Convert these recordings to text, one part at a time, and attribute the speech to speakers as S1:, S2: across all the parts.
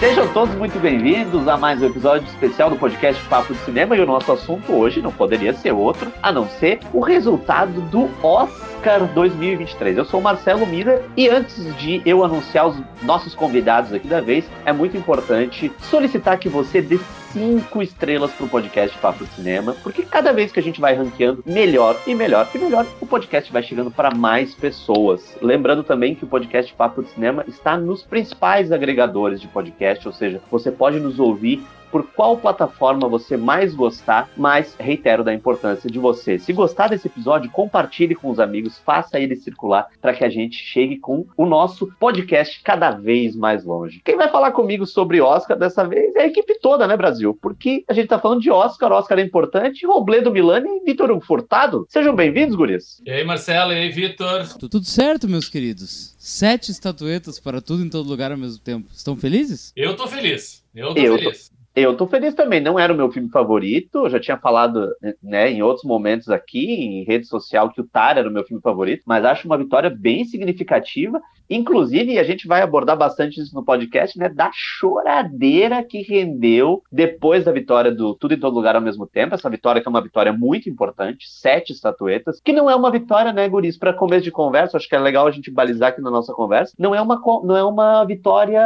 S1: Sejam todos muito bem-vindos a mais um episódio especial do podcast Papo de Cinema e o nosso assunto hoje não poderia ser outro a não ser o resultado do Oscar 2023. Eu sou o Marcelo Mira e antes de eu anunciar os nossos convidados aqui da vez, é muito importante solicitar que você dê cinco estrelas pro podcast Papo Cinema, porque cada vez que a gente vai ranqueando melhor e melhor e melhor, o podcast vai chegando para mais pessoas. Lembrando também que o podcast Papo de Cinema está nos principais agregadores de podcast, ou seja, você pode nos ouvir por qual plataforma você mais gostar, mas reitero da importância de você. Se gostar desse episódio, compartilhe com os amigos, faça ele circular para que a gente chegue com o nosso podcast cada vez mais longe. Quem vai falar comigo sobre Oscar dessa vez é a equipe toda, né, Brasil? Porque a gente tá falando de Oscar, Oscar é importante, Robledo Milani e Vitor Furtado. Sejam bem-vindos, guris.
S2: E aí, Marcelo, e aí, Vitor?
S3: Tudo certo, meus queridos? Sete estatuetas para tudo em todo lugar ao mesmo tempo. Estão felizes?
S2: Eu tô feliz. Eu tô
S1: Eu
S2: feliz.
S1: tô- Eu tô feliz também, não era o meu filme favorito, eu já tinha falado né, em outros momentos aqui, em rede social, que o Tar era o meu filme favorito, mas acho uma vitória bem significativa, inclusive, a gente vai abordar bastante isso no podcast, né, da choradeira que rendeu depois da vitória do Tudo em Todo Lugar ao mesmo tempo, essa vitória que é uma vitória muito importante, sete estatuetas, que não é uma vitória, né, guris, para começo de conversa, acho que é legal a gente balizar aqui na nossa conversa, não é uma, não é uma vitória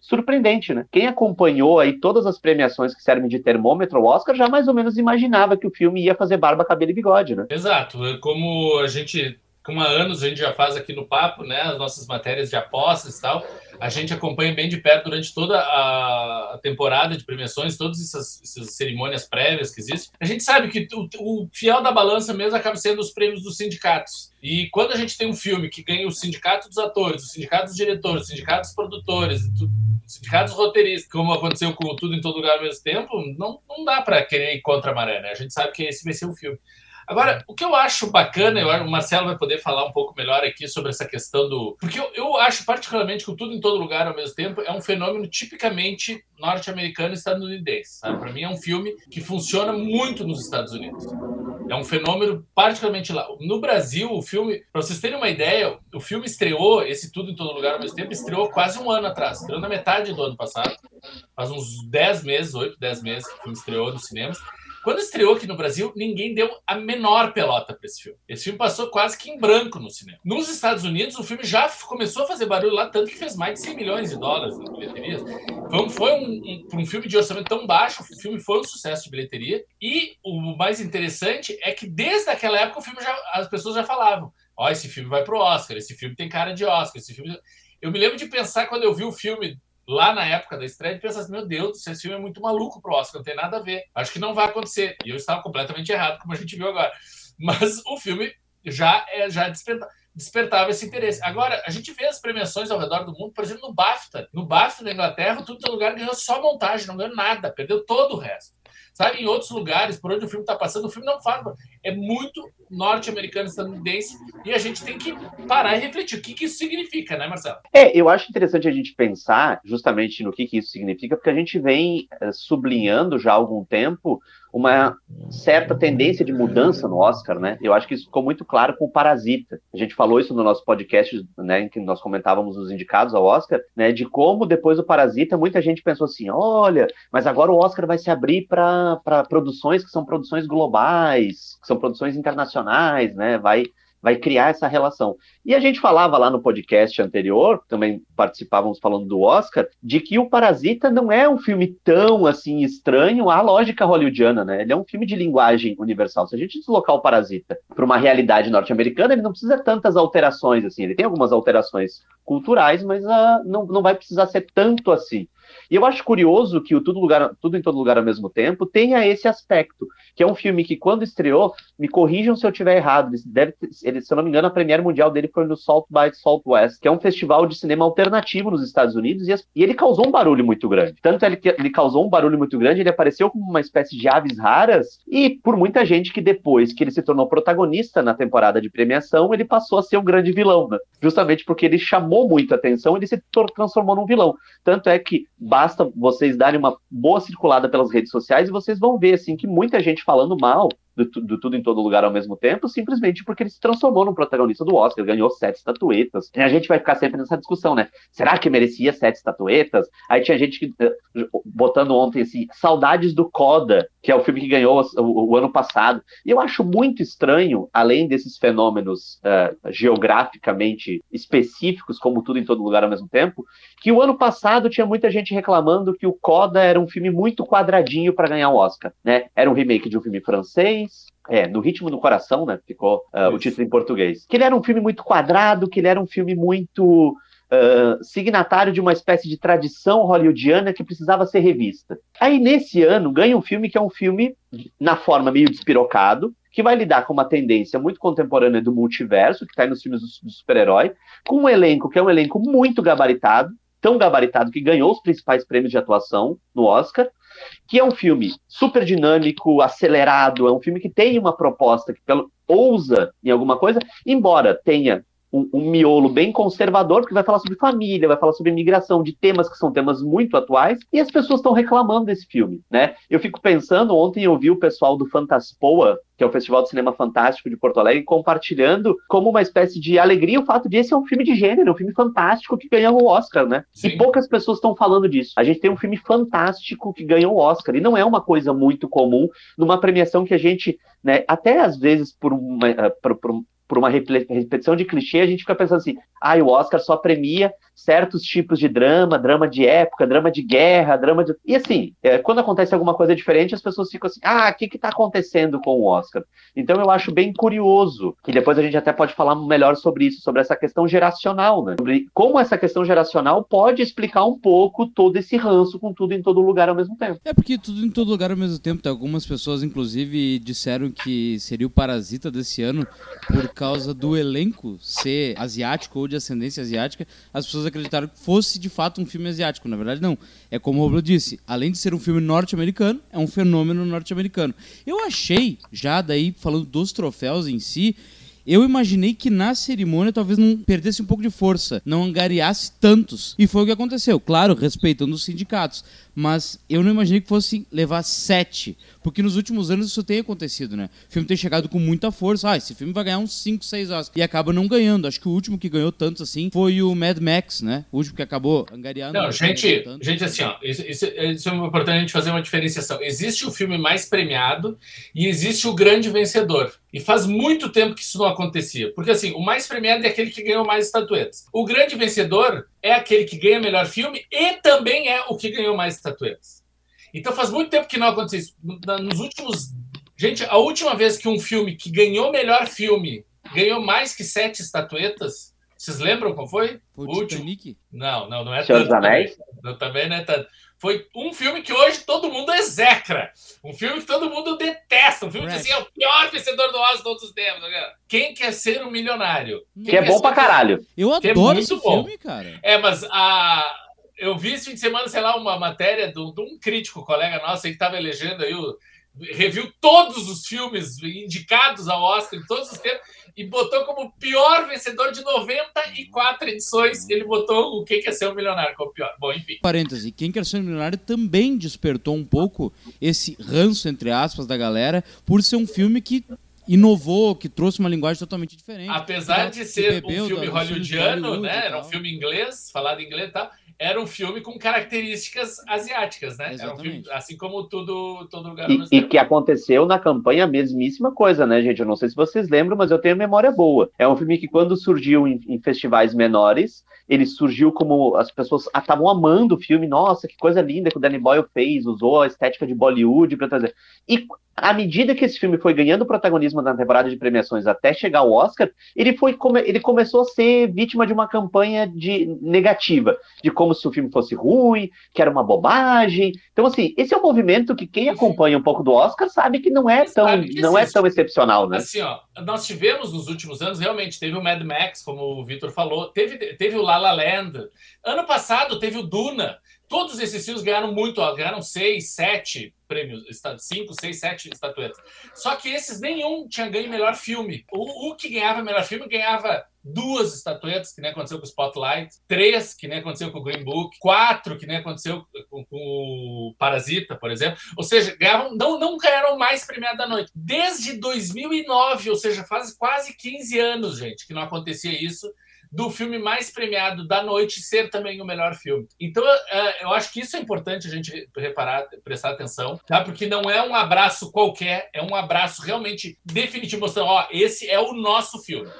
S1: surpreendente, né? Quem acompanhou aí todas as premiações que servem de termômetro ao Oscar já mais ou menos imaginava que o filme ia fazer barba, cabelo e bigode, né?
S2: Exato. É Como a gente, como há anos a gente já faz aqui no Papo, né, as nossas matérias de apostas e tal, a gente acompanha bem de perto durante toda a temporada de premiações, todas essas, essas cerimônias prévias que existem. A gente sabe que o, o fiel da balança mesmo acaba sendo os prêmios dos sindicatos. E quando a gente tem um filme que ganha o sindicato dos atores, o sindicato dos diretores, o sindicato dos produtores, tu- o sindicato dos roteiristas, como aconteceu com tudo em todo lugar ao mesmo tempo, não, não dá para querer ir contra a maré, né? A gente sabe que esse vai ser o filme. Agora, o que eu acho bacana, eu, acho- o Marcelo vai poder falar um pouco melhor aqui sobre essa questão do. Porque eu, eu acho particularmente que o tudo em todo lugar ao mesmo tempo é um fenômeno tipicamente norte-americano e estadunidense. Para mim, é um filme que funciona muito nos Estados Unidos. É um fenômeno particularmente lá. No Brasil, o filme, para vocês terem uma ideia, o filme estreou, esse Tudo em Todo Lugar ao mesmo tempo, estreou quase um ano atrás. Estreou na metade do ano passado. Faz uns 10 meses, 8, 10 meses que o filme estreou nos cinemas. Quando estreou aqui no Brasil, ninguém deu a menor pelota para esse filme. Esse filme passou quase que em branco no cinema. Nos Estados Unidos, o filme já começou a fazer barulho lá, tanto que fez mais de 100 milhões de dólares nas bilheterias. Foi, um- foi um, um, um filme de orçamento tão baixo, o filme foi um sucesso de bilheteria. E o mais interessante é que desde aquela época o filme já, as pessoas já falavam: ó, esse filme vai pro Oscar, esse filme tem cara de Oscar, esse filme. Eu me lembro de pensar quando eu vi o filme lá na época da estreia, de pensar assim, meu Deus, esse filme é muito maluco pro Oscar, não tem nada a ver. Acho que não vai acontecer. E eu estava completamente errado, como a gente viu agora. Mas o filme já, é, já desperta, despertava esse interesse. Agora, a gente vê as premiações ao redor do mundo, por exemplo, no BAFTA. No BAFTA da Inglaterra, tudo em todo lugar ganhou só montagem, não ganhou nada, perdeu todo o resto. Sabe, em outros lugares, por onde o filme está passando, o filme não faz. É muito norte-americano, estadunidense, e a gente tem que parar e refletir o que, que isso significa, né, Marcelo?
S1: É, eu acho interessante a gente pensar justamente no que, que isso significa, porque a gente vem eh, sublinhando já há algum tempo uma certa tendência de mudança no Oscar, né? Eu acho que isso ficou muito claro com o Parasita. A gente falou isso no nosso podcast, né, em que nós comentávamos os indicados ao Oscar, né, de como depois do Parasita muita gente pensou assim, olha, mas agora o Oscar vai se abrir para produções que são produções globais, que são produções internacionais, né? Vai vai criar essa relação. E a gente falava lá no podcast anterior, também participávamos falando do Oscar, de que o Parasita não é um filme tão assim estranho à lógica hollywoodiana, né? Ele é um filme de linguagem universal. Se a gente deslocar o Parasita para uma realidade norte-americana, ele não precisa tantas alterações assim. Ele tem algumas alterações culturais, mas uh, não, não vai precisar ser tanto assim. E eu acho curioso que o Tudo, lugar, Tudo em Todo Lugar ao mesmo tempo tenha esse aspecto, que é um filme que, quando estreou, me corrijam se eu estiver errado, ele deve ele, se eu não me engano, a premiere mundial dele foi no Salt by Southwest, que é um festival de cinema alternativo nos Estados Unidos, e, as, e ele causou um barulho muito grande. Tanto ele, que ele causou um barulho muito grande, ele apareceu como uma espécie de aves raras, e por muita gente que depois que ele se tornou protagonista na temporada de premiação, ele passou a ser o grande vilão, né? justamente porque ele chamou muita atenção, ele se transformou num vilão. Tanto é que basta vocês darem uma boa circulada pelas redes sociais e vocês vão ver assim que muita gente falando mal do, do, Tudo em Todo Lugar ao mesmo tempo, simplesmente porque ele se transformou num protagonista do Oscar, ganhou sete estatuetas. E a gente vai ficar sempre nessa discussão, né? Será que merecia sete estatuetas? Aí tinha gente que, uh, botando ontem assim, saudades do Coda, que é o filme que ganhou o, o ano passado. E eu acho muito estranho, além desses fenômenos uh, geograficamente específicos, como Tudo em Todo Lugar ao mesmo tempo, que o ano passado tinha muita gente reclamando que o Coda era um filme muito quadradinho para ganhar o Oscar, né? Era um remake de um filme francês, é, no ritmo do coração, né? Ficou uh, o título em português. Que ele era um filme muito quadrado, que ele era um filme muito uh, signatário de uma espécie de tradição hollywoodiana que precisava ser revista. Aí, nesse ano, ganha um filme que é um filme, na forma meio despirocado, que vai lidar com uma tendência muito contemporânea do multiverso, que está nos filmes do, do super-herói, com um elenco que é um elenco muito gabaritado, tão gabaritado que ganhou os principais prêmios de atuação no Oscar, que é um filme super dinâmico, acelerado, é um filme que tem uma proposta que pelo, ousa em alguma coisa, embora tenha um, um, miolo bem conservador, porque vai falar sobre família, vai falar sobre imigração, de temas que são temas muito atuais, e as pessoas estão reclamando desse filme, né? Eu fico pensando, ontem eu vi o pessoal do Fantaspoa, que é o Festival de Cinema Fantástico de Porto Alegre, compartilhando como uma espécie de alegria o fato de esse é um filme de gênero, um filme fantástico que ganhou o Oscar, né? Sim. E poucas pessoas estão falando disso. A gente tem um filme fantástico que ganhou o Oscar, e não é uma coisa muito comum numa premiação que a gente, né, até às vezes por, uma, eh, por, por, por uma repetição de clichê, a gente fica pensando assim, ah, o Oscar só premia certos tipos de drama, drama de época, drama de guerra, drama de... E assim, é, quando acontece alguma coisa diferente, as pessoas ficam assim, ah, o que está acontecendo com o Oscar? Então eu acho bem curioso, que depois a gente até pode falar melhor sobre isso, sobre essa questão geracional, né? Sobre como essa questão geracional pode explicar um pouco todo esse ranço com tudo em todo lugar ao mesmo tempo.
S3: É porque tudo em todo lugar ao mesmo tempo, tem algumas pessoas, inclusive, disseram que seria o Parasita desse ano por causa do elenco ser asiático ou de ascendência asiática, as pessoas acreditaram que fosse de fato um filme asiático. Na verdade, não. É como o Robles disse, além de ser um filme norte-americano, é um fenômeno norte-americano. Eu achei, já daí falando dos troféus em si, eu imaginei que na cerimônia talvez não perdesse um pouco de força, não angariasse tantos. E foi o que aconteceu, claro, respeitando os sindicatos. Mas eu não imaginei que fosse levar sete. Porque nos últimos anos isso tem acontecido, né? O filme tem chegado com muita força. Ah, esse filme vai ganhar uns 5, 6 Oscars. E acaba não ganhando. Acho que o último que ganhou tantos assim foi o Mad Max, né? O último que acabou angariando.
S2: Não, gente, gente, assim, ó, isso, isso, isso é importante a gente fazer uma diferenciação. Existe o filme mais premiado e existe o grande vencedor. E faz muito tempo que isso não acontecia. Porque, assim, o mais premiado é aquele que ganhou mais estatuetas. O grande vencedor é aquele que ganha melhor filme e também é o que ganhou mais estatuetas. Então faz muito tempo que não aconteceu isso. Nos últimos. Gente, a última vez que um filme que ganhou melhor filme ganhou mais que sete estatuetas, vocês lembram qual foi?
S3: Foi o Titanic?
S2: Não, não, não é
S1: Senhor tanto. Dos Anéis?
S2: Também não é tanto. Foi um filme que hoje todo mundo execra. Um filme que todo mundo detesta. Um filme que assim, é o pior vencedor do Oscar de todos os tempos. Tá Quem quer ser um milionário? Quem
S1: que é bom pra caralho.
S3: Eu é adoro é esse bom. filme, cara.
S2: É, mas a... eu vi esse fim de semana, sei lá, uma matéria de um crítico, colega nosso, que estava elegendo aí o reviu todos os filmes indicados ao Oscar de todos os tempos e botou como pior vencedor de 94 edições. Ele botou o Quem Quer Ser um Milionário como pior. Bom, enfim.
S3: Parêntese, Quem Quer Ser um Milionário também despertou um pouco esse ranço, entre aspas, da galera, por ser um filme que inovou, que trouxe uma linguagem totalmente diferente.
S2: Apesar de ser um filme hollywoodiano, né? Era um filme inglês, falado em inglês e tal era um filme com características asiáticas, né? Exatamente. Era um filme, assim como tudo, todo lugar.
S1: E, e que aconteceu na campanha a mesmíssima coisa, né, gente? Eu não sei se vocês lembram, mas eu tenho memória boa. É um filme que quando surgiu em, em festivais menores, ele surgiu como as pessoas estavam amando o filme. Nossa, que coisa linda que o Danny Boyle fez, usou a estética de Bollywood para trazer. E à medida que esse filme foi ganhando protagonismo na temporada de premiações até chegar ao Oscar, ele foi ele começou a ser vítima de uma campanha de negativa, de como se o filme fosse ruim, que era uma bobagem. Então assim, esse é um movimento que quem acompanha um pouco do Oscar sabe que não é tão não é tão excepcional, né?
S2: Assim, ó, nós tivemos nos últimos anos realmente teve o Mad Max, como o Vitor falou, teve teve o La La Land. Ano passado teve o Duna Todos esses filmes ganharam muito, ganharam seis, sete prêmios, cinco, seis, sete estatuetas. Só que esses nenhum tinha ganho melhor filme. O, o que ganhava melhor filme ganhava duas estatuetas, que nem aconteceu com o Spotlight, três, que nem aconteceu com o Green Book, quatro, que nem aconteceu com, com o Parasita, por exemplo. Ou seja, ganhavam, não, não ganharam mais premiado da noite. Desde 2009, ou seja, faz quase 15 anos, gente, que não acontecia isso do filme mais premiado da noite ser também o melhor filme. Então, é, eu acho que isso é importante a gente reparar, prestar atenção, tá? Porque não é um abraço qualquer, é um abraço realmente definitivo, mostrando, ó, esse é o nosso filme.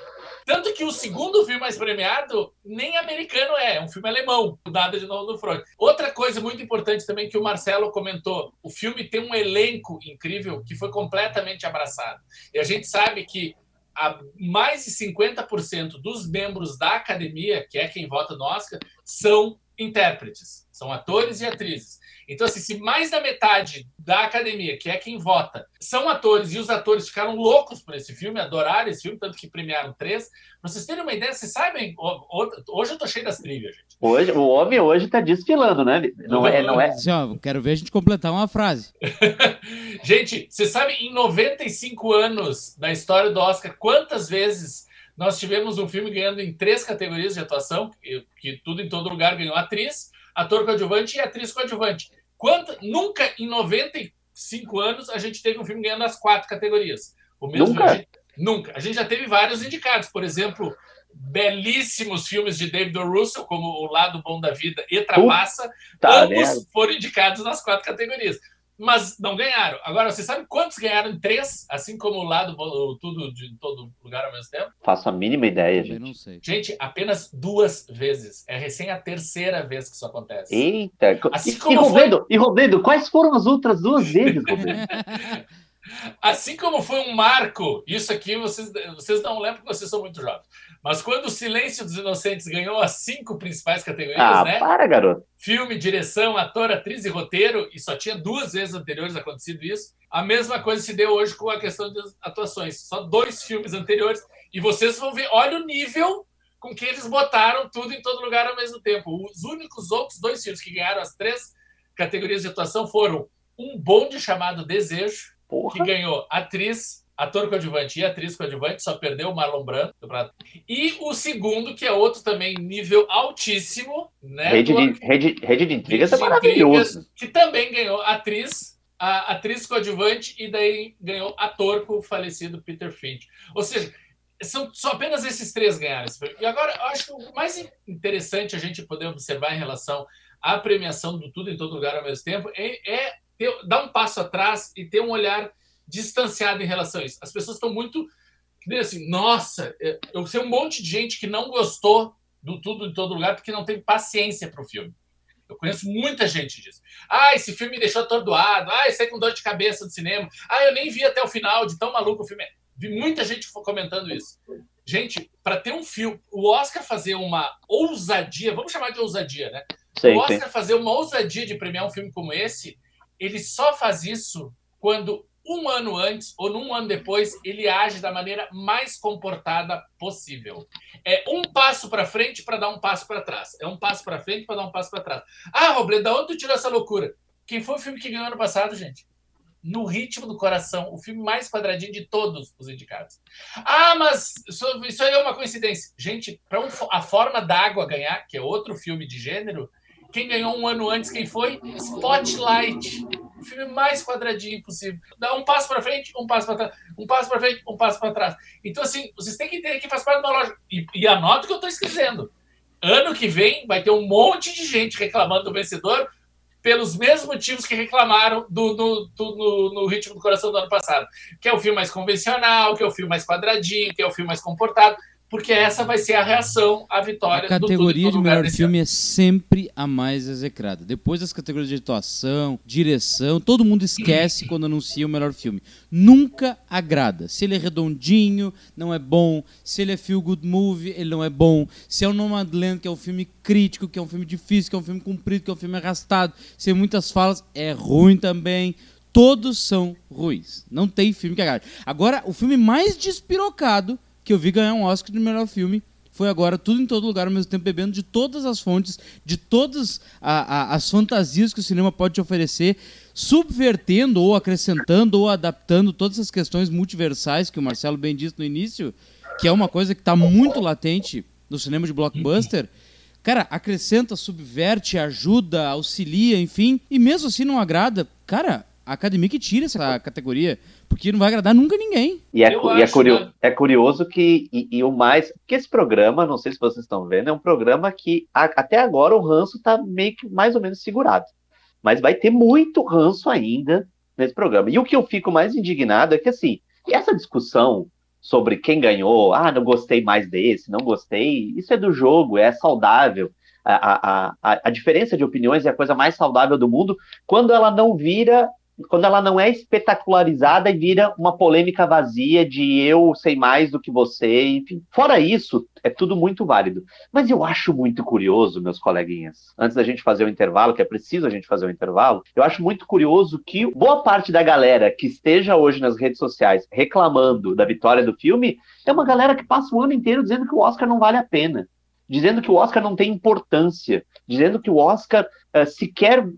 S2: Tanto que o segundo filme mais premiado nem americano é, é um filme alemão, Nada de Novo do Freud. Outra coisa muito importante também que o Marcelo comentou: o filme tem um elenco incrível que foi completamente abraçado. E a gente sabe que a mais de 50% dos membros da academia, que é quem vota no Oscar, são intérpretes, são atores e atrizes. Então, assim, se mais da metade da academia, que é quem vota, são atores e os atores ficaram loucos por esse filme, adoraram esse filme, tanto que premiaram três. Pra vocês terem uma ideia, vocês sabem, hoje eu tô cheio das trilhas, gente.
S1: Hoje, o homem hoje tá desfilando, né? Não é, não é.
S3: Assim, ó, quero ver a gente completar uma frase.
S2: gente, você sabe, em 95 anos da história do Oscar, quantas vezes nós tivemos um filme ganhando em três categorias de atuação, que, que tudo em todo lugar ganhou atriz, ator coadjuvante e atriz coadjuvante. Quanto, nunca em 95 anos a gente teve um filme ganhando as quatro categorias. O mesmo
S1: nunca?
S2: A gente, nunca. A gente já teve vários indicados, por exemplo, belíssimos filmes de David o. Russell, como O Lado Bom da Vida e Trapaça, tá ambos foram indicados nas quatro categorias mas não ganharam. Agora, você sabe quantos ganharam em três, assim como o lado tudo de todo lugar ao mesmo tempo?
S1: Faço a mínima ideia,
S3: gente. Eu não sei.
S2: Gente, apenas duas vezes. É recém a terceira vez que isso acontece.
S1: Eita! Assim e, como e, Robledo, foi... e Robledo, quais foram as outras duas vezes, Robledo?
S2: assim como foi um marco, isso aqui vocês, vocês não lembram porque vocês são muito jovens. Mas quando o Silêncio dos Inocentes ganhou as cinco principais categorias,
S1: ah,
S2: né?
S1: Para, garoto.
S2: Filme, direção, ator, atriz e roteiro, e só tinha duas vezes anteriores acontecido isso. A mesma coisa se deu hoje com a questão das atuações. Só dois filmes anteriores. E vocês vão ver, olha o nível com que eles botaram tudo em todo lugar ao mesmo tempo. Os únicos outros dois filmes que ganharam as três categorias de atuação foram Um Bonde Chamado Desejo, Porra. que ganhou atriz, ator coadjuvante e atriz coadjuvante, só perdeu o Marlon Brando. E o segundo, que é outro também nível altíssimo, né?
S1: Rede de, rede, rede de intrigas é maravilhoso.
S2: que também ganhou atriz, a atriz coadjuvante e daí ganhou ator com o falecido Peter Finch. Ou seja, são só apenas esses três ganharam. E agora, eu acho que o mais interessante a gente poder observar em relação à premiação do Tudo em Todo Lugar ao mesmo tempo é, é ter, dar um passo atrás e ter um olhar distanciado em relação a isso. As pessoas estão muito assim, nossa, é, eu sei um monte de gente que não gostou do tudo em todo lugar porque não teve paciência para o filme. Eu conheço muita gente disso. Ah, esse filme me deixou atordoado. Ah, eu sei com dor de cabeça do cinema. Ah, eu nem vi até o final de tão maluco o filme. Vi muita gente comentando isso. Gente, para ter um filme, o Oscar fazer uma ousadia, vamos chamar de ousadia, né?
S1: Sei,
S2: o Oscar fazer uma ousadia de premiar um filme como esse, ele só faz isso quando um ano antes ou num ano depois, ele age da maneira mais comportada possível. É um passo para frente para dar um passo para trás. É um passo para frente para dar um passo para trás. Ah, Robledo, da onde tu tirou essa loucura? Quem foi o filme que ganhou ano passado, gente? No Ritmo do Coração, o filme mais quadradinho de todos os indicados. Ah, mas isso, aí é uma coincidência. Gente, para um, A Forma d'Água ganhar, que é outro filme de gênero, quem ganhou um ano antes, quem foi? Spotlight. O filme mais quadradinho possível. Dá um passo para frente, um passo para trás. Um passo para frente, um passo para trás. Então, assim, vocês têm que entender que faz parte da loja. E, e anota o que eu estou escrevendo. Ano que vem vai ter um monte de gente reclamando do vencedor pelos mesmos motivos que reclamaram do, do, do no, no, Ritmo do Coração do ano passado. Que é o filme mais convencional, que é o filme mais quadradinho, que é o filme mais comportado porque essa vai ser a reação à vitória.
S3: A categoria de melhor filme é sempre a mais execrada. Depois das categorias de atuação, direção, todo mundo esquece quando anuncia o melhor filme. Nunca agrada. Se ele é redondinho, não é bom. Se ele é feel good movie, ele não é bom. Se é o Nomadland, que é um filme crítico, que é um filme difícil, que é um filme comprido, que é um filme arrastado, sem muitas falas, é ruim também todos são ruins. Não tem filme que agrade. Agora, o filme mais despirocado que eu vi ganhar um Oscar de melhor filme foi agora tudo em todo lugar ao mesmo tempo, bebendo de todas as fontes, de todas a, a, as fantasias que o cinema pode te oferecer, subvertendo ou acrescentando ou adaptando todas as questões multiversais que o Marcelo bem disse no início, que é uma coisa que está muito latente no cinema de blockbuster. Cara, acrescenta, subverte, ajuda, auxilia, enfim. E mesmo assim não agrada. Cara, a academia que tira essa categoria, porque não vai agradar nunca ninguém.
S1: E é, e é, curio, né? é curioso que, e, e, o mais, que esse programa, não sei se vocês estão vendo, é um programa que a, até agora o ranço tá meio que mais ou menos segurado. Mas vai ter muito ranço ainda nesse programa. E o que eu fico mais indignado é que, assim, essa discussão sobre quem ganhou, ah, não gostei mais desse, não gostei, isso é do jogo, é saudável. A, a, a, a diferença de opiniões é a coisa mais saudável do mundo quando ela não vira quando ela não é espetacularizada e vira uma polêmica vazia de eu sei mais do que você, enfim. Fora isso, é tudo muito válido. Mas eu acho muito curioso, meus coleguinhas, antes da gente fazer o intervalo, que é preciso a gente fazer o intervalo, eu acho muito curioso que boa parte da galera que esteja hoje nas redes sociais reclamando da vitória do filme é uma galera que passa o ano inteiro dizendo que o Oscar não vale a pena dizendo que o Oscar não tem importância, dizendo que o Oscar uh, sequer uh,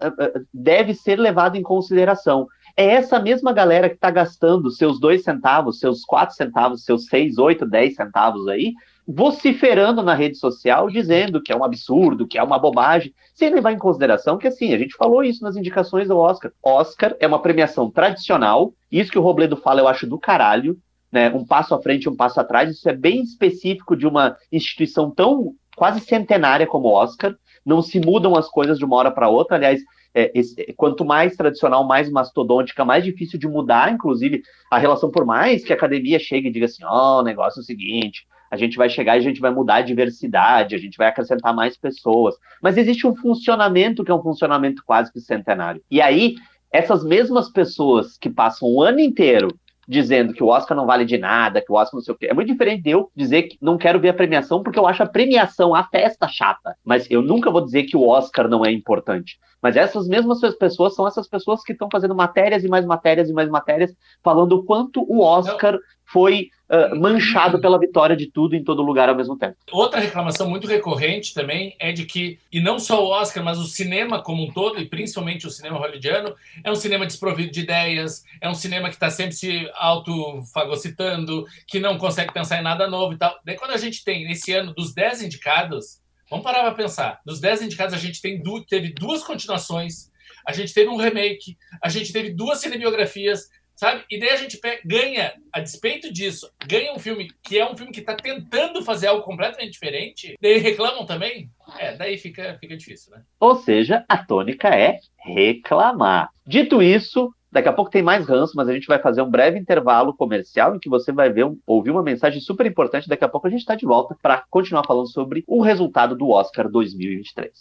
S1: deve ser levado em consideração. É essa mesma galera que está gastando seus dois centavos, seus quatro centavos, seus seis, oito, dez centavos aí, vociferando na rede social, dizendo que é um absurdo, que é uma bobagem, sem levar em consideração que, assim, a gente falou isso nas indicações do Oscar. Oscar é uma premiação tradicional, isso que o Robledo fala eu acho do caralho, né, um passo à frente um passo atrás, isso é bem específico de uma instituição tão quase centenária como o Oscar, não se mudam as coisas de uma hora para outra, aliás, é, esse, quanto mais tradicional, mais mastodôntica, mais difícil de mudar, inclusive, a relação, por mais que a academia chegue e diga assim, ó, oh, o negócio é o seguinte, a gente vai chegar e a gente vai mudar a diversidade, a gente vai acrescentar mais pessoas, mas existe um funcionamento que é um funcionamento quase que centenário. E aí, essas mesmas pessoas que passam o ano inteiro dizendo que o Oscar não vale de nada, que o Oscar não sei o quê. É muito diferente de eu dizer que não quero ver a premiação porque eu acho a premiação, a festa chata. Mas eu nunca vou dizer que o Oscar não é importante. Mas essas mesmas pessoas são essas pessoas que estão fazendo matérias e mais matérias e mais matérias falando o quanto o Oscar. Foi uh, manchado pela vitória de tudo em todo lugar ao mesmo tempo.
S2: Outra reclamação muito recorrente também é de que, e não só o Oscar, mas o cinema como um todo, e principalmente o cinema hollywoodiano, é um cinema desprovido de ideias, é um cinema que está sempre se autofagocitando, que não consegue pensar em nada novo e tal. Daí quando a gente tem, nesse ano, dos 10 indicados, vamos parar para pensar, dos 10 indicados a gente tem teve duas continuações, a gente teve um remake, a gente teve duas cinebiografias, sabe? E daí a gente ganha, a despeito disso, ganha um filme que é um filme que está tentando fazer algo completamente diferente, daí reclamam também? É, daí fica, fica difícil, né?
S1: Ou seja, a tônica é reclamar. Dito isso, Daqui a pouco tem mais ranço, mas a gente vai fazer um breve intervalo comercial em que você vai ver ouvir uma mensagem super importante. Daqui a pouco a gente está de volta para continuar falando sobre o resultado do Oscar 2023.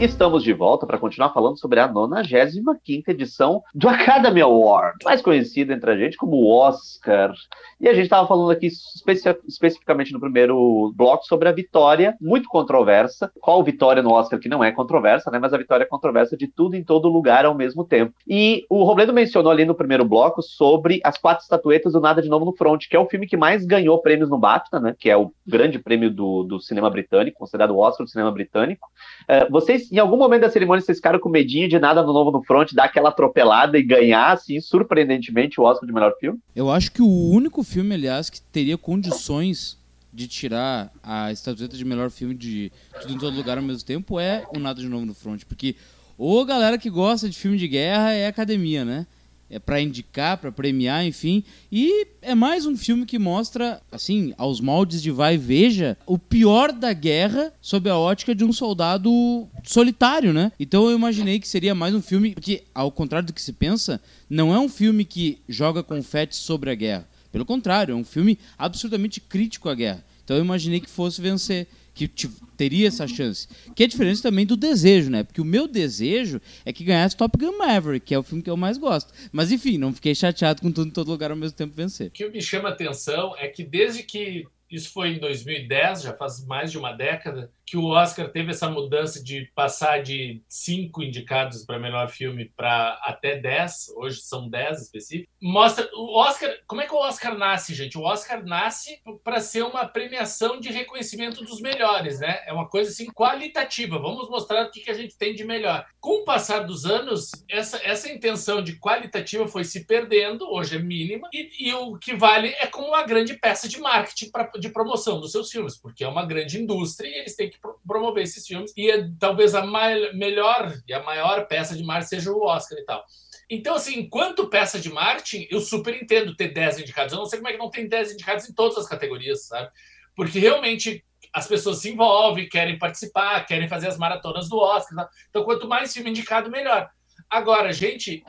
S1: Estamos de volta para continuar falando sobre a 95 edição do Academy Award, mais conhecido entre a gente como Oscar. E a gente estava falando aqui especi especificamente no primeiro bloco sobre a vitória muito controversa. Qual vitória no Oscar que não é controversa, né? Mas a vitória é controversa de tudo em todo lugar ao mesmo tempo. E o Robledo mencionou ali no primeiro bloco sobre as quatro estatuetas do Nada de Novo no Front, que é o filme que mais ganhou prêmios no BAFTA, né? Que é o grande prêmio do, do cinema britânico, considerado o Oscar do cinema britânico. Uh, vocês em algum momento da cerimônia vocês ficaram com medinho de nada no novo no front, dar aquela atropelada e ganhar, assim, surpreendentemente, o Oscar de melhor filme?
S3: Eu acho que o único filme, aliás, que teria condições de tirar a estatueta de melhor filme de Tudo em Todo Lugar ao mesmo tempo é o Nada de Novo no Front. Porque ou galera que gosta de filme de guerra é academia, né? É para indicar, para premiar, enfim. E é mais um filme que mostra, assim, aos moldes de vai e veja, o pior da guerra sob a ótica de um soldado solitário, né? Então eu imaginei que seria mais um filme que, ao contrário do que se pensa, não é um filme que joga confete sobre a guerra. Pelo contrário, é um filme absolutamente crítico à guerra. Então eu imaginei que fosse vencer que teria essa chance. Que é diferente também do desejo, né? Porque o meu desejo é que ganhasse Top Gun Maverick, que é o filme que eu mais gosto. Mas enfim, não fiquei chateado com tudo em todo lugar ao mesmo tempo vencer. O
S2: que me chama a atenção é que desde que isso foi em 2010, já faz mais de uma década, que o Oscar teve essa mudança de passar de cinco indicados para melhor filme para até dez, hoje são dez específicos. Mostra o Oscar, como é que o Oscar nasce, gente? O Oscar nasce para ser uma premiação de reconhecimento dos melhores, né? É uma coisa assim qualitativa. Vamos mostrar o que, que a gente tem de melhor. Com o passar dos anos, essa, essa intenção de qualitativa foi se perdendo, hoje é mínima, e, e o que vale é como uma grande peça de marketing pra, de promoção dos seus filmes, porque é uma grande indústria e eles têm que promover esses filmes. E é, talvez a mai, melhor e a maior peça de marketing seja o Oscar e tal. Então, assim, enquanto peça de marketing, eu super entendo ter 10 indicados. Eu não sei como é que não tem 10 indicados em todas as categorias, sabe? Porque realmente as pessoas se envolvem, querem participar, querem fazer as maratonas do Oscar. Tá? Então, quanto mais filme indicado, melhor. Agora, gente,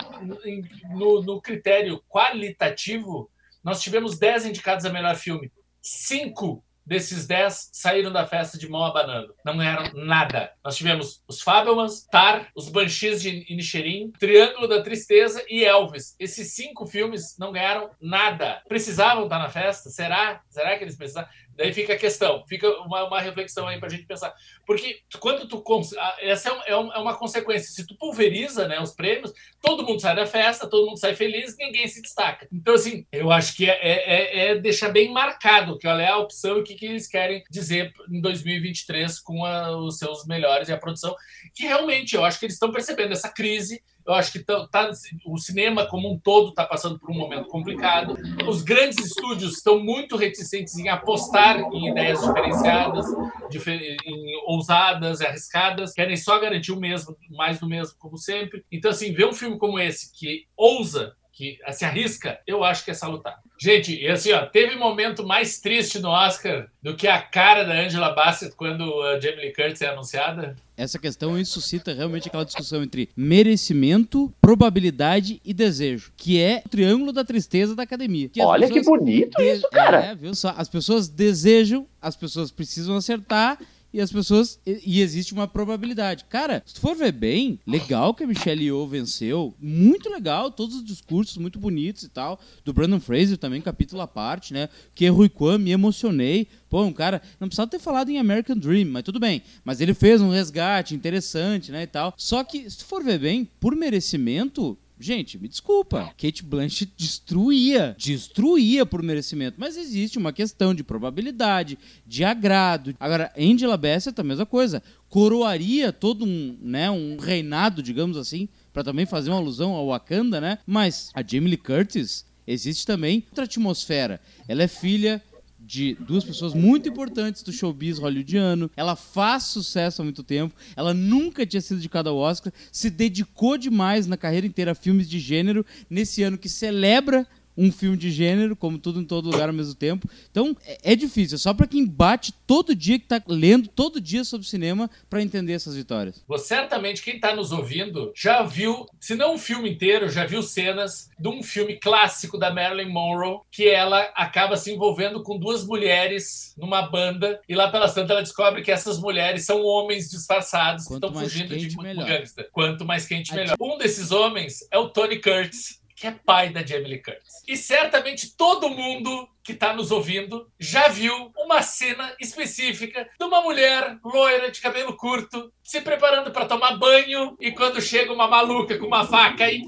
S2: no, no critério qualitativo, nós tivemos 10 indicados a melhor filme. Cinco desses 10 saíram da festa de mão abanando. Não ganharam nada. Nós tivemos os Fabelmans, Tar, os Banshees de Inisherin, Triângulo da Tristeza e Elvis. Esses cinco filmes não ganharam nada. Precisavam estar na festa? Será? Será que eles precisavam? Daí fica a questão, fica uma, uma reflexão aí para a gente pensar. Porque quando tu. Essa é, é, é, uma consequência. Se tu pulveriza né, os prêmios, todo mundo sai da festa, todo mundo sai feliz, ninguém se destaca. Então, assim, eu acho que é, é, é, é deixar bem marcado que olha, é a opção e o que, que eles querem dizer em 2023 com a, os seus melhores e a produção. Que realmente eu acho que eles estão percebendo essa crise eu acho que tá, tá, o cinema como um todo está passando por um momento complicado. Os grandes estúdios estão muito reticentes em apostar em ideias diferenciadas, difer em ousadas, arriscadas, querem só garantir o mesmo, mais do mesmo, como sempre. Então, assim, ver um filme como esse que ousa que se arrisca, eu acho que é salutar. Gente, e assim, ó, teve momento mais triste no Oscar do que a cara da Angela Bassett quando a Jamie Lee Curtis é anunciada?
S3: Essa questão suscita realmente aquela discussão entre merecimento, probabilidade e desejo, que é o triângulo da tristeza da academia. Que
S1: Olha que bonito isso, cara.
S3: É, viu só? As pessoas desejam, as pessoas precisam acertar e as pessoas. E, existe uma probabilidade. Cara, se tu for ver bem, legal que a Michelle Yeoh venceu. Muito legal, todos os discursos muito bonitos e tal. Do Brandon Fraser também, capítulo à parte, né? Que Rui Kwan, me emocionei. Pô, um cara. Não precisava ter falado em American Dream, mas tudo bem. Mas ele fez um resgate interessante, né? E tal. Só que, se tu for ver bem, por merecimento, Gente, me desculpa. Kate Blanchett destruía, destruía por merecimento. Mas existe uma questão de probabilidade, de agrado. Agora, Angela Bassett, a mesma coisa. Coroaria todo um, né, um reinado, digamos assim, para também fazer uma alusão ao Wakanda, né? Mas a Jamie Lee Curtis existe também outra atmosfera. Ela é filha de duas pessoas muito importantes do showbiz hollywoodiano. Ela faz sucesso há muito tempo. Ela nunca tinha sido indicada ao Oscar. Se dedicou demais na carreira inteira a filmes de gênero. Nesse ano que celebra um filme de gênero, como tudo em todo lugar ao mesmo tempo. Então, é, é difícil. É só para quem bate todo dia, que tá lendo todo dia sobre cinema, para entender essas vitórias.
S2: Você, certamente, quem está nos ouvindo, já viu, se não um filme inteiro, já viu cenas de um filme clássico da Marilyn Monroe, que ela acaba se envolvendo com duas mulheres numa banda, e lá pelas tantas ela descobre que essas mulheres são homens disfarçados Quanto que estão fugindo de um gangster. Quanto mais quente, melhor. Um desses homens é o Tony Curtis, que é pai da Jamie Lee Curtis. E certamente todo mundo que está nos ouvindo já viu uma cena específica de uma mulher loira de cabelo curto se preparando para tomar banho e quando chega uma maluca com uma faca e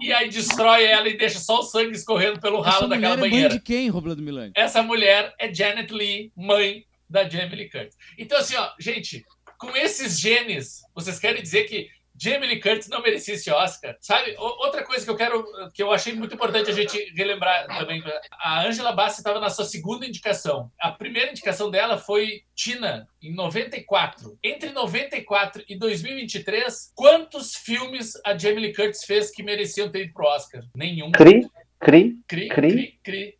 S2: e aí destrói ela e deixa só o sangue escorrendo pelo ralo
S3: Essa
S2: daquela
S3: mulher
S2: banheira. É
S3: mãe de quem, Roblando Milani?
S2: Essa mulher é Janet Lee, mãe da Jamie Lee Curtis. Então assim, ó, gente, com esses genes, vocês querem dizer que Jamie Lee Curtis não merecia esse Oscar. Sabe? outra coisa que eu quero, que eu achei muito importante a gente relembrar também. A Angela Bassett estava na sua segunda indicação. A primeira indicação dela foi Tina, em 94. Entre 94 e 2023, quantos filmes a Jamie Lee Curtis fez que mereciam ter ido pro Oscar? Nenhum.
S1: Cri, cri,
S2: cri, cri, cri.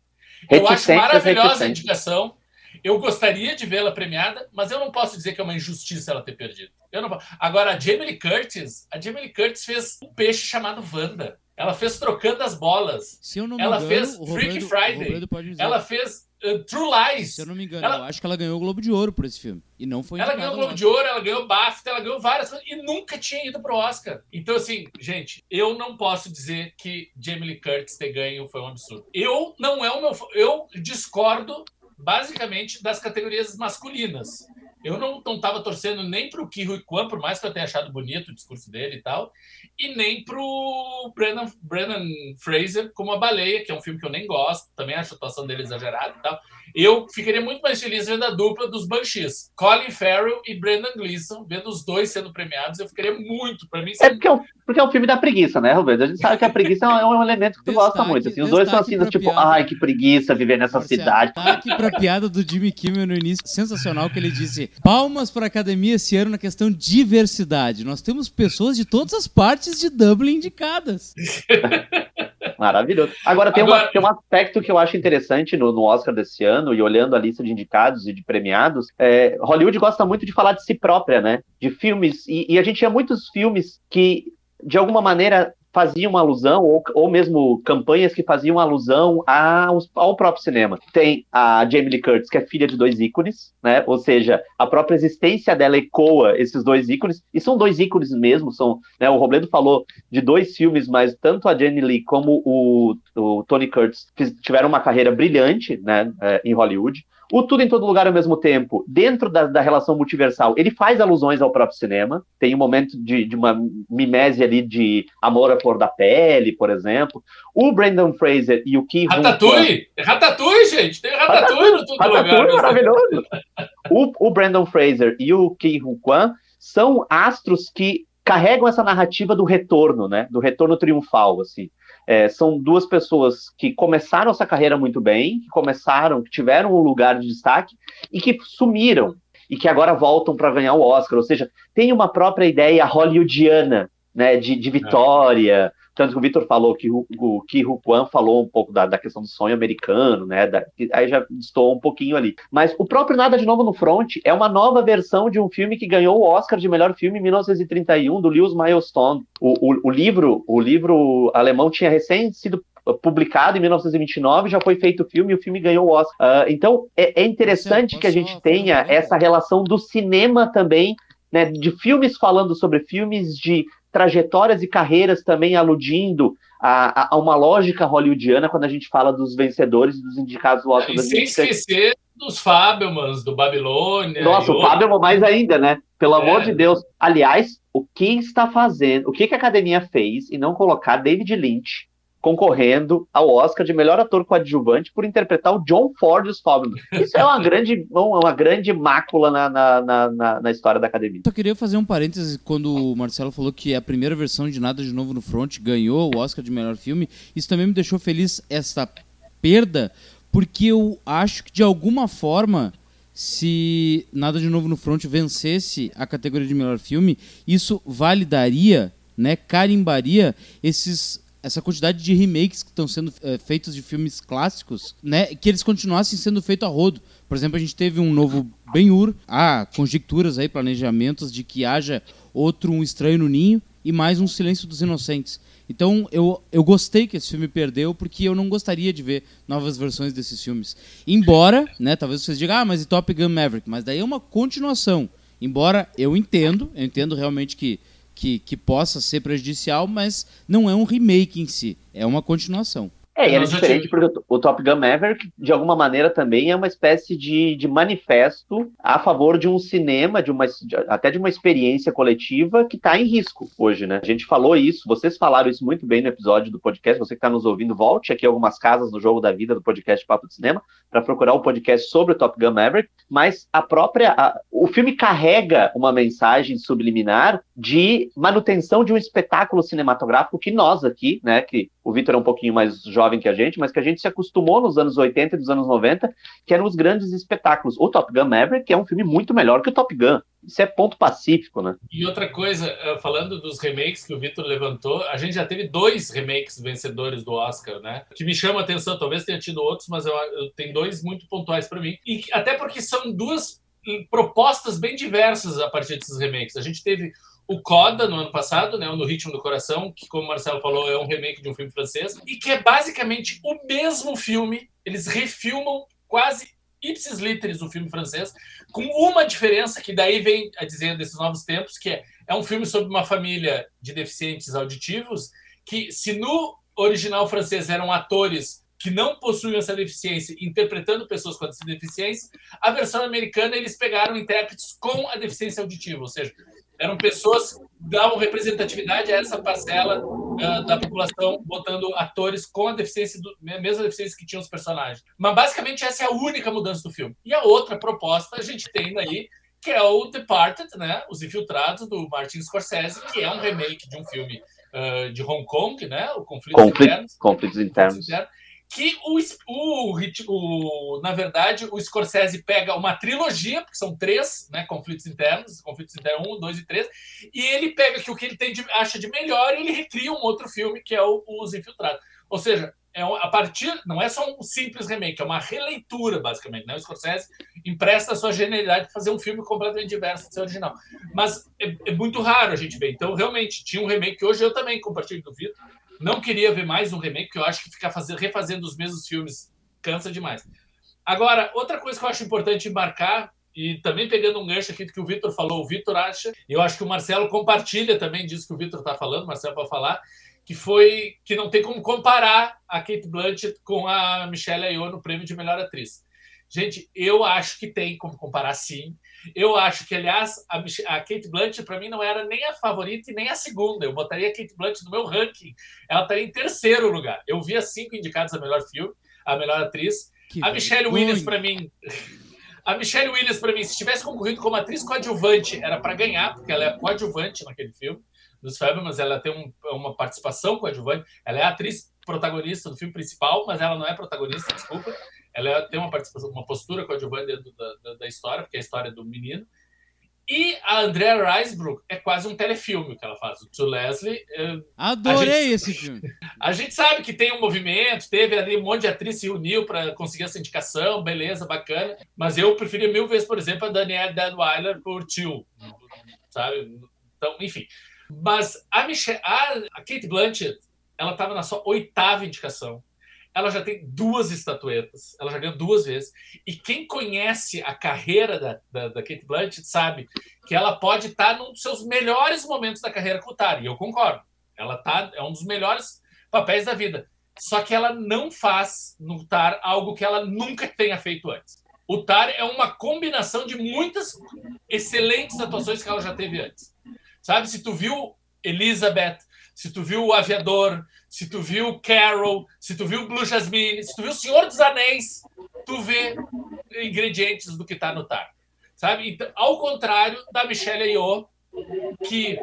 S2: Eu acho maravilhosa a indicação. Eu gostaria de vê-la premiada, mas eu não posso dizer que é uma injustiça ela ter perdido. Eu não... Agora, a Jamie Lee Curtis, a Jamie Lee Curtis fez um peixe chamado Wanda. Ela fez Trocando as Bolas.
S3: Se eu não
S2: me ela
S3: engano,
S2: fez Freaky Friday. Ela fez uh, True Lies.
S3: Se eu não me engano, ela... eu acho que ela ganhou o Globo de Ouro por esse filme. E não foi
S2: Ela ganhou o Globo de Ouro, ela ganhou BAFTA, ela ganhou várias coisas e nunca tinha ido pro Oscar. Então, assim, gente, eu não posso dizer que Jamie Lee Curtis ter ganho foi um absurdo. Eu não é o meu. Eu discordo basicamente das categorias masculinas. Eu não estava torcendo nem para o Kihu Kwan, por mais que eu tenha achado bonito o discurso dele e tal, e nem para o Brennan, Brennan Fraser como A Baleia, que é um filme que eu nem gosto, também acho a atuação dele exagerada e tal. Eu ficaria muito mais feliz vendo a dupla dos Banshees, Colin Farrell e Brendan Gleeson, vendo os dois sendo premiados, eu ficaria muito, para mim...
S1: É porque é, um, porque é um filme da preguiça, né, Roberto? A gente sabe que a preguiça é um elemento que tu destaque, gosta muito, assim, os dois são assim, tipo, piada. ai, que preguiça viver nessa cidade.
S3: Destaque pra piada do Jimmy Kimmel no início, sensacional, que ele disse, palmas para a academia esse ano na questão diversidade, nós temos pessoas de todas as partes de Dublin indicadas.
S1: Maravilhoso. Agora, tem, Agora... Uma, tem um aspecto que eu acho interessante no, no, Oscar desse ano, e olhando a lista de indicados e de premiados, é, Hollywood gosta muito de falar de si própria, né? De filmes, e, e a gente tinha muitos filmes que, de alguma maneira, faziam alusão, ou, ou mesmo campanhas que faziam alusão ao, ao próprio cinema. Tem a Jamie Lee Curtis, que é filha de dois ícones, né? Ou seja, a própria existência dela ecoa esses dois ícones, e são dois ícones mesmo, são, né, o Robledo falou de dois filmes, mas tanto a Jamie Lee como o, o Tony Curtis tiveram uma carreira brilhante, né, é, em Hollywood. O Tudo em Todo Lugar ao mesmo tempo, dentro da, da relação multiversal, ele faz alusões ao próprio cinema. Tem um momento de, de uma mimese ali de Amor à Flor da Pele, por exemplo. O Brandon Fraser e o Ki
S2: Ratatouille! É Ratatouille, gente! Tem Ratatouille, no Tudo Ratatouille,
S1: Lugar. maravilhoso! o, o Brandon Fraser e o Ki Hu Kwan são astros que carregam essa narrativa do retorno, né? Do retorno triunfal, assim. É, são duas pessoas que começaram essa carreira muito bem, que começaram, que tiveram um lugar de destaque e que sumiram e que agora voltam para ganhar o Oscar. Ou seja, tem uma própria ideia hollywoodiana, né, de, de vitória, tanto que o Vitor falou que o, o Ki Kwan falou um pouco da, da, questão do sonho americano, né? Da, aí já estou um pouquinho ali. Mas o próprio Nada de Novo no Front é uma nova versão de um filme que ganhou o Oscar de melhor filme em 1931, do Lewis Milestone. O, o, o livro, o livro alemão tinha recém sido publicado em 1929, já foi feito o filme e o filme ganhou o Oscar. Uh, então é, é interessante que a gente tenha essa relação do cinema também, né, de filmes falando sobre filmes, de trajetórias e carreiras também aludindo a, a, a, uma lógica hollywoodiana quando a gente fala dos vencedores e dos indicados do Oscar.
S2: E sem esquecer dos Fabelmans, do Babilônia.
S1: Nossa, o Fabelman mais ainda, né? Pelo é. amor de Deus. Aliás, o que está fazendo, o que, que a academia fez e não colocar David Lynch concorrendo ao Oscar de melhor ator coadjuvante por interpretar o John Ford os Fableman. Isso é uma grande, uma grande mácula na, na, na, na, história da academia.
S3: Só queria fazer um parêntese quando o Marcelo falou que a primeira versão de Nada de Novo no Front ganhou o Oscar de melhor filme. Isso também me deixou feliz essa perda, porque eu acho que de alguma forma se Nada de Novo no Front vencesse a categoria de melhor filme, isso validaria, né, carimbaria esses essa quantidade de remakes que estão sendo é, feitos de filmes clássicos, né, que eles continuassem sendo feitos a rodo. Por exemplo, a gente teve um novo Ben-Hur, há conjecturas aí, planejamentos de que haja outro Um Estranho no Ninho e mais um Silêncio dos Inocentes. Então eu, eu gostei que esse filme perdeu, porque eu não gostaria de ver novas versões desses filmes. Embora, né, talvez vocês digam, ah, mas e Top Gun Maverick? Mas daí é uma continuação. Embora eu entendo, eu entendo realmente que que, que possa ser prejudicial, mas não é um remake em si, é uma continuação.
S1: É, e é diferente porque o Top Gun Maverick, de alguma maneira, também é uma espécie de, de manifesto a favor de um cinema, de uma, de, até de uma experiência coletiva que está em risco hoje, né? A gente falou isso, vocês falaram isso muito bem no episódio do podcast, você que está nos ouvindo, volte aqui algumas casas no Jogo da Vida do podcast Papo de Cinema para procurar o podcast sobre o Top Gun Maverick, mas a própria... A, o filme carrega uma mensagem subliminar de manutenção de um espetáculo cinematográfico que nós aqui, né, que o Vitor é um pouquinho mais jovem que a gente, mas que a gente se acostumou nos anos 80 e dos anos 90, que eram os grandes espetáculos. O Top Gun Maverick é um filme muito melhor que o Top Gun. Isso é ponto pacífico, né?
S2: E outra coisa, eh, falando dos remakes que o Vitor levantou, a gente já teve dois remakes vencedores do Oscar, né? Que me chama a atenção, talvez tenha tido outros, mas eu, eu tenho dois muito pontuais para mim. E até porque são duas hum, propostas bem diversas a partir desses remakes. A gente teve o Coda no ano passado, né, No Ritmo do Coração, que, como o Marcelo falou, é um remake de um filme francês, e que é basicamente o mesmo filme. Eles refilmam quase ipsis literis o filme francês, com uma diferença que daí vem a dizer desses novos tempos, que é, é um filme sobre uma família de deficientes auditivos, que se no original francês eram atores que não possuem essa deficiência interpretando pessoas com essa deficiência, a versão americana eles pegaram intérpretes com a deficiência auditiva, ou seja, eram pessoas que davam representatividade a essa parcela uh, da população, botando atores com a deficiência, do, a mesma deficiência que tinham os personagens. Mas basicamente essa é a única mudança do filme. E a outra proposta a gente tem daí, que é o Departed, né? Os Infiltrados, do Martin Scorsese, que é um remake de um filme uh, de Hong Kong, né? O Conflitos Internos.
S1: Conflitos Internos
S2: que o, o, o, na verdade, o Scorsese pega uma trilogia, porque são três né, conflitos internos, conflitos internos 1, 2 e 3, e ele pega que o que ele tem de, acha de melhor e ele recria um outro filme, que é o, Os Infiltrados. Ou seja, é a partir, não é só um simples remake, é uma releitura, basicamente. Né? O Scorsese empresta a sua genialidade para fazer um filme completamente diverso do seu original. Mas é, é, muito raro a gente ver. Então, realmente, tinha um remake que hoje eu também compartilho do Vitor, não queria ver mais um remake, porque eu acho que ficar fazendo, refazendo os mesmos filmes cansa demais. Agora, outra coisa que eu acho importante embarcar, e também pegando um gancho aqui do que o Vitor falou, o Vitor acha, e eu acho que o Marcelo compartilha também disso que o Vitor está falando, Marcelo para falar, que foi que não tem como comparar a Kate Blanchett com a Michelle Yeoh no prêmio de melhor atriz. Gente, eu acho que tem como comparar sim. Eu acho que, aliás, a, a Kate Blanchett, para mim, não era nem a favorita e nem a segunda. Eu botaria a Kate Blanchett no meu ranking. Ela estaria em terceiro lugar. Eu via cinco indicados a melhor filme, a melhor atriz. Que a Michelle Williams, para mim. A Michelle Williams, para mim, se tivesse concorrido como atriz coadjuvante, era para ganhar, porque ela é coadjuvante naquele filme dos mas ela tem um, uma participação coadjuvante. Ela é a atriz protagonista do filme principal, mas ela não é protagonista, desculpa. Ela tem uma participação, uma postura coadjuvante da, da, da história, porque é a história do menino. E a Andrea Risebrook é quase um telefilme que ela faz. O To Leslie.
S3: Adorei gente, esse filme.
S2: A gente sabe que tem um movimento, teve ali um monte de atriz se uniu para conseguir essa indicação, beleza, bacana. Mas eu preferia mil vezes, por exemplo, a Danielle Deadweiler por Tio. Sabe? Então, enfim. Mas a, Michelle, a, a Kate Blanchett, ela estava na sua oitava indicação ela já tem duas estatuetas, ela já ganhou duas vezes. E quem conhece a carreira da, da, da Kate Blanchett sabe que ela pode estar num dos seus melhores momentos da carreira com o Tar, e eu concordo. Ela tá, é um dos melhores papéis da vida. Só que ela não faz no Tar algo que ela nunca tenha feito antes. O Tar é uma combinação de muitas excelentes atuações que ela já teve antes. Sabe, se tu viu Elizabeth, se tu viu O Aviador, se tu viu Carol, se tu viu Blue Jasmine, se tu viu Senhor dos Anéis, tu vê ingredientes do que está no tar. Sabe? Então, ao contrário da Michelle Yeoh, que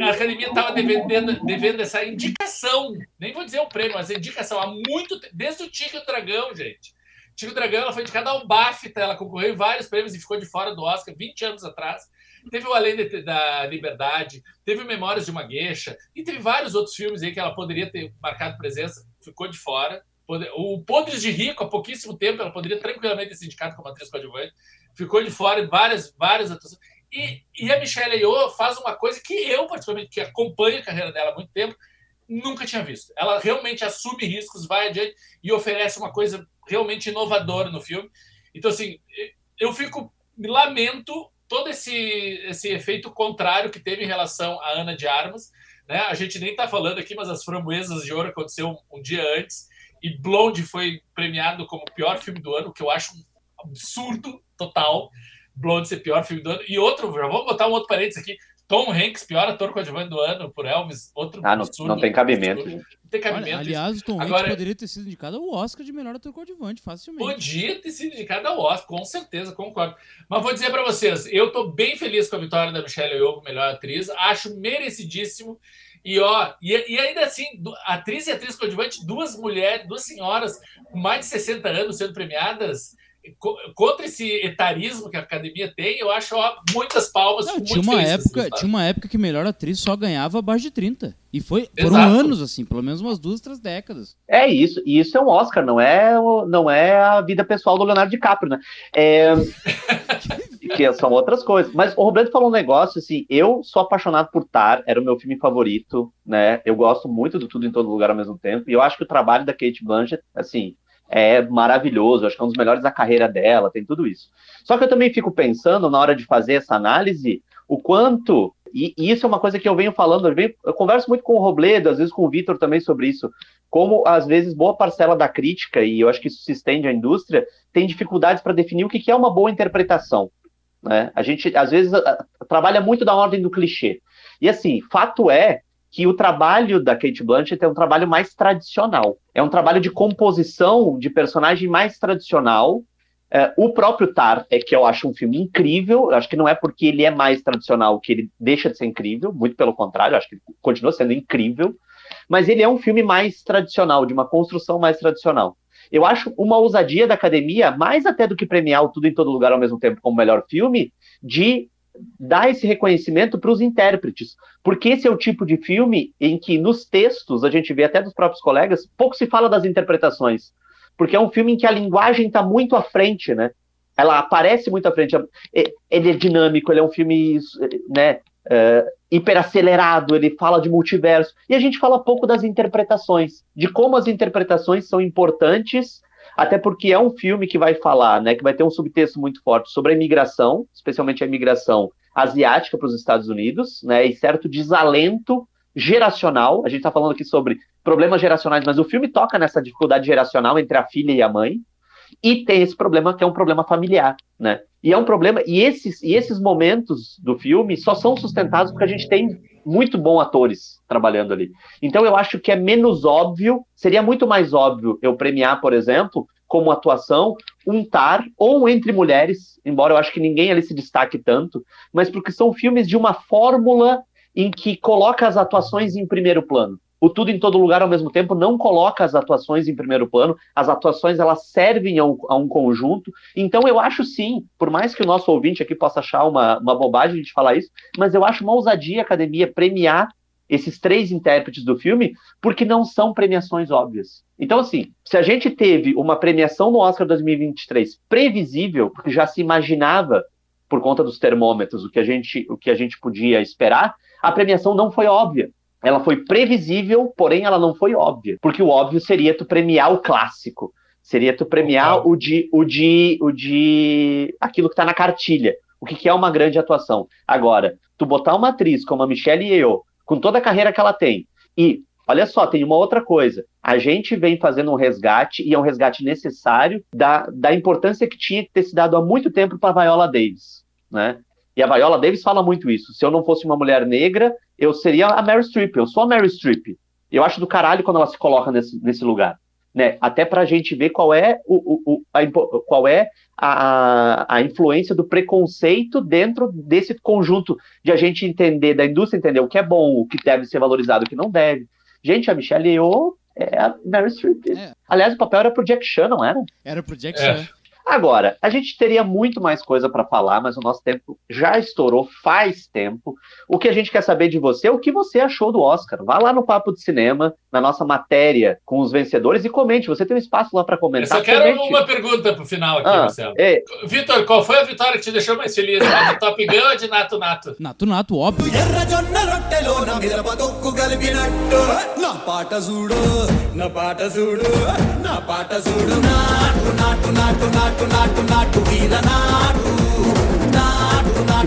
S2: a academia estava devendo, devendo essa indicação, nem vou dizer o prêmio, mas indicação há muito desde o Tigre Dragão, gente. Tigre Dragão ela foi indicada ao BAFTA, ela concorreu em vários prêmios e ficou de fora do Oscar 20 anos atrás. Teve o Além da Liberdade, teve Memórias de uma Gueixa, e teve vários outros filmes aí que ela poderia ter marcado presença, ficou de fora. O Podres de Rico, há pouquíssimo tempo, ela poderia tranquilamente ter se indicado como atriz coadjuvante, ficou de fora em várias, várias atuações. E, e a Michelle Yeoh faz uma coisa que eu, particularmente, que acompanho a carreira dela há muito tempo, nunca tinha visto. Ela realmente assume riscos, vai adiante e oferece uma coisa realmente inovadora no filme. Então, assim, eu fico, lamento todo esse, esse efeito contrário que teve em relação a Ana de Armas, né? A gente nem tá falando aqui, mas as Framboesas de Ouro aconteceu um, um dia antes e Blonde foi premiado como pior filme do ano, que eu acho um absurdo total. Blonde ser pior filme do ano. E outro, já vamos botar um outro parênteses aqui. Tom Hanks, pior ator coadjuvante do ano por Elvis, outro
S1: Ah, não,
S2: absurdo.
S1: não tem cabimento.
S2: Absurdo. Não tem cabimento.
S3: Olha, aliás, o Tom
S2: Agora-
S3: Hanks poderia ter sido indicado ao Oscar de melhor ator coadjuvante, facilmente.
S2: Podia ter sido indicado ao Oscar, com certeza, concordo. Mas vou dizer para vocês, eu tô bem feliz com a vitória da Michelle Yeoh, melhor atriz, acho merecidíssimo. E ó, e, e ainda assim, atriz e atriz coadjuvante, duas mulheres, duas senhoras com mais de 60 anos sendo premiadas, contra esse etarismo que a academia tem, eu acho ó, muitas palmas.
S3: Não, tinha, uma época, tinha uma época que melhor atriz só ganhava abaixo de 30. E foi, foram
S2: Exato.
S3: anos, assim, pelo menos umas duas, três décadas.
S1: É isso, e isso é um Oscar, não é, não é a vida pessoal do Leonardo DiCaprio, né? É, que são outras coisas. Mas o Roberto falou um negócio assim: eu sou apaixonado por Tar, era o meu filme favorito, né? Eu gosto muito do Tudo em Todo Lugar ao mesmo tempo, e eu acho que o trabalho da Kate Blanchett, assim, é maravilhoso, acho que é um dos melhores da carreira dela, tem tudo isso. Só que eu também fico pensando, na hora de fazer essa análise, o quanto. E, e isso é uma coisa que eu venho falando, eu, venho- eu converso muito com o Robledo, às vezes com o Vitor também sobre isso como às vezes boa parcela da crítica, e eu acho que isso se estende à indústria, tem dificuldades para definir o que que é uma boa interpretação. Né? A gente, às vezes, trabalha muito da ordem do clichê. E assim, fato é que o trabalho da Kate Blanchett é um trabalho mais tradicional. É um trabalho de composição de personagem mais tradicional. É, o próprio Tar é que eu acho um filme incrível. Eu acho que não é porque ele é mais tradicional que ele deixa de ser incrível, muito pelo contrário, eu acho que ele continua sendo incrível mas ele é um filme mais tradicional, de uma construção mais tradicional. Eu acho uma ousadia da academia, mais até do que premiar o Tudo em Todo Lugar ao mesmo tempo como melhor filme, de dar esse reconhecimento para os intérpretes. Porque esse é o tipo de filme em que, nos textos, a gente vê até dos próprios colegas, pouco se fala das interpretações. Porque é um filme em que a linguagem está muito à frente, né? Ela aparece muito à frente. É- Ele é dinâmico, ele é um filme né, é, hiperacelerado, ele fala de multiverso. E a gente fala pouco das interpretações, de como as interpretações são importantes, até porque é um filme que vai falar, né, que vai ter um subtexto muito forte sobre a imigração, especialmente a imigração asiática para os Estados Unidos, né, e certo desalento geracional. A gente está falando aqui sobre problemas geracionais, mas o filme toca nessa dificuldade geracional entre a filha e a mãe. E tem esse problema que é um problema familiar, né? E é um problema. E esses, e esses momentos do filme só são sustentados porque a gente tem muito bons atores trabalhando ali. Então eu acho que é menos óbvio, seria muito mais óbvio eu premiar, por exemplo, como atuação, um Tar ou um Entre Mulheres, embora eu acho que ninguém ali se destaque tanto, mas porque são filmes de uma fórmula em que coloca as atuações em primeiro plano. O Tudo em Todo Lugar ao mesmo tempo não coloca as atuações em primeiro plano, as atuações elas servem a um, a um conjunto. Então eu acho sim, por mais que o nosso ouvinte aqui possa achar uma, uma bobagem gente falar isso, mas eu acho uma ousadia a academia premiar esses três intérpretes do filme, porque não são premiações óbvias. Então, assim, se a gente teve uma premiação no Oscar 2023 previsível, porque já se imaginava, por conta dos termômetros, o que a gente, o que a gente podia esperar, a premiação não foi óbvia. Ela foi previsível, porém ela não foi óbvia. Porque o óbvio seria tu premiar o clássico. Seria tu premiar o de, o de, o de aquilo que está na cartilha. O que, que é uma grande atuação. Agora, tu botar uma atriz como a Michelle Yeoh, com toda a carreira que ela tem, e olha só, tem uma outra coisa. A gente vem fazendo um resgate, e é um resgate necessário, da, da importância que tinha que ter se dado há muito tempo para Viola Davis, né? E a Viola Davis fala muito isso. Se eu não fosse uma mulher negra, eu seria a Mary Streep. Eu sou a Mary Streep. Eu acho do caralho quando ela se coloca nesse, nesse lugar. Né? Até pra gente ver qual é, o, o, o a, qual é a, a influência do preconceito dentro desse conjunto de a gente entender, da indústria entender o que é bom, o que deve ser valorizado, o que não deve. Gente, a Michelle Yeoh é a Mary Streep.
S3: É.
S1: Aliás, o papel era pro Jack Chan, não era?
S3: Era pro Jack
S2: É.
S3: Chan.
S1: Agora, a gente teria muito mais coisa para falar, mas o nosso tempo já estourou faz tempo. O que a gente quer saber de você é o que você achou do Oscar. Vá lá no Papo de Cinema, na nossa matéria com os vencedores e comente. Você tem um espaço lá para comentar.
S2: Eu só quero
S1: comente.
S2: uma pergunta para o final aqui,
S1: ah,
S2: Marcelo.
S1: E...
S2: Vitor, qual foi a vitória que te deixou mais feliz? Do Top Gun ou de Nato Nato?
S3: Nato Nato, óbvio.
S4: నాటు నాటు నాటు వీర నాడు.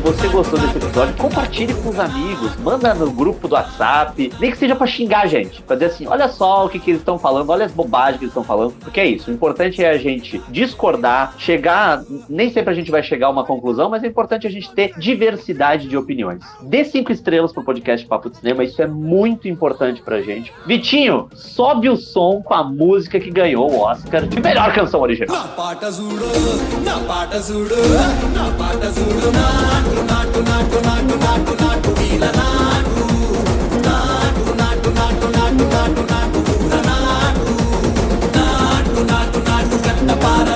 S1: você gostou desse episódio, compartilhe com os amigos, manda no grupo do WhatsApp, nem que seja pra xingar a gente, pra dizer assim, olha só o que, que eles estão falando, olha as bobagens que eles estão falando, porque é isso, o importante é a gente discordar, chegar, nem sempre a gente vai chegar a uma conclusão, mas é importante a gente ter diversidade de opiniões. Dê cinco estrelas pro podcast Papo de Cinema, isso é muito importante pra gente. Vitinho, sobe o som com a música que ganhou o Oscar de melhor canção original.
S4: Na pata zuru, na pata zuru, na pata zuru, na... para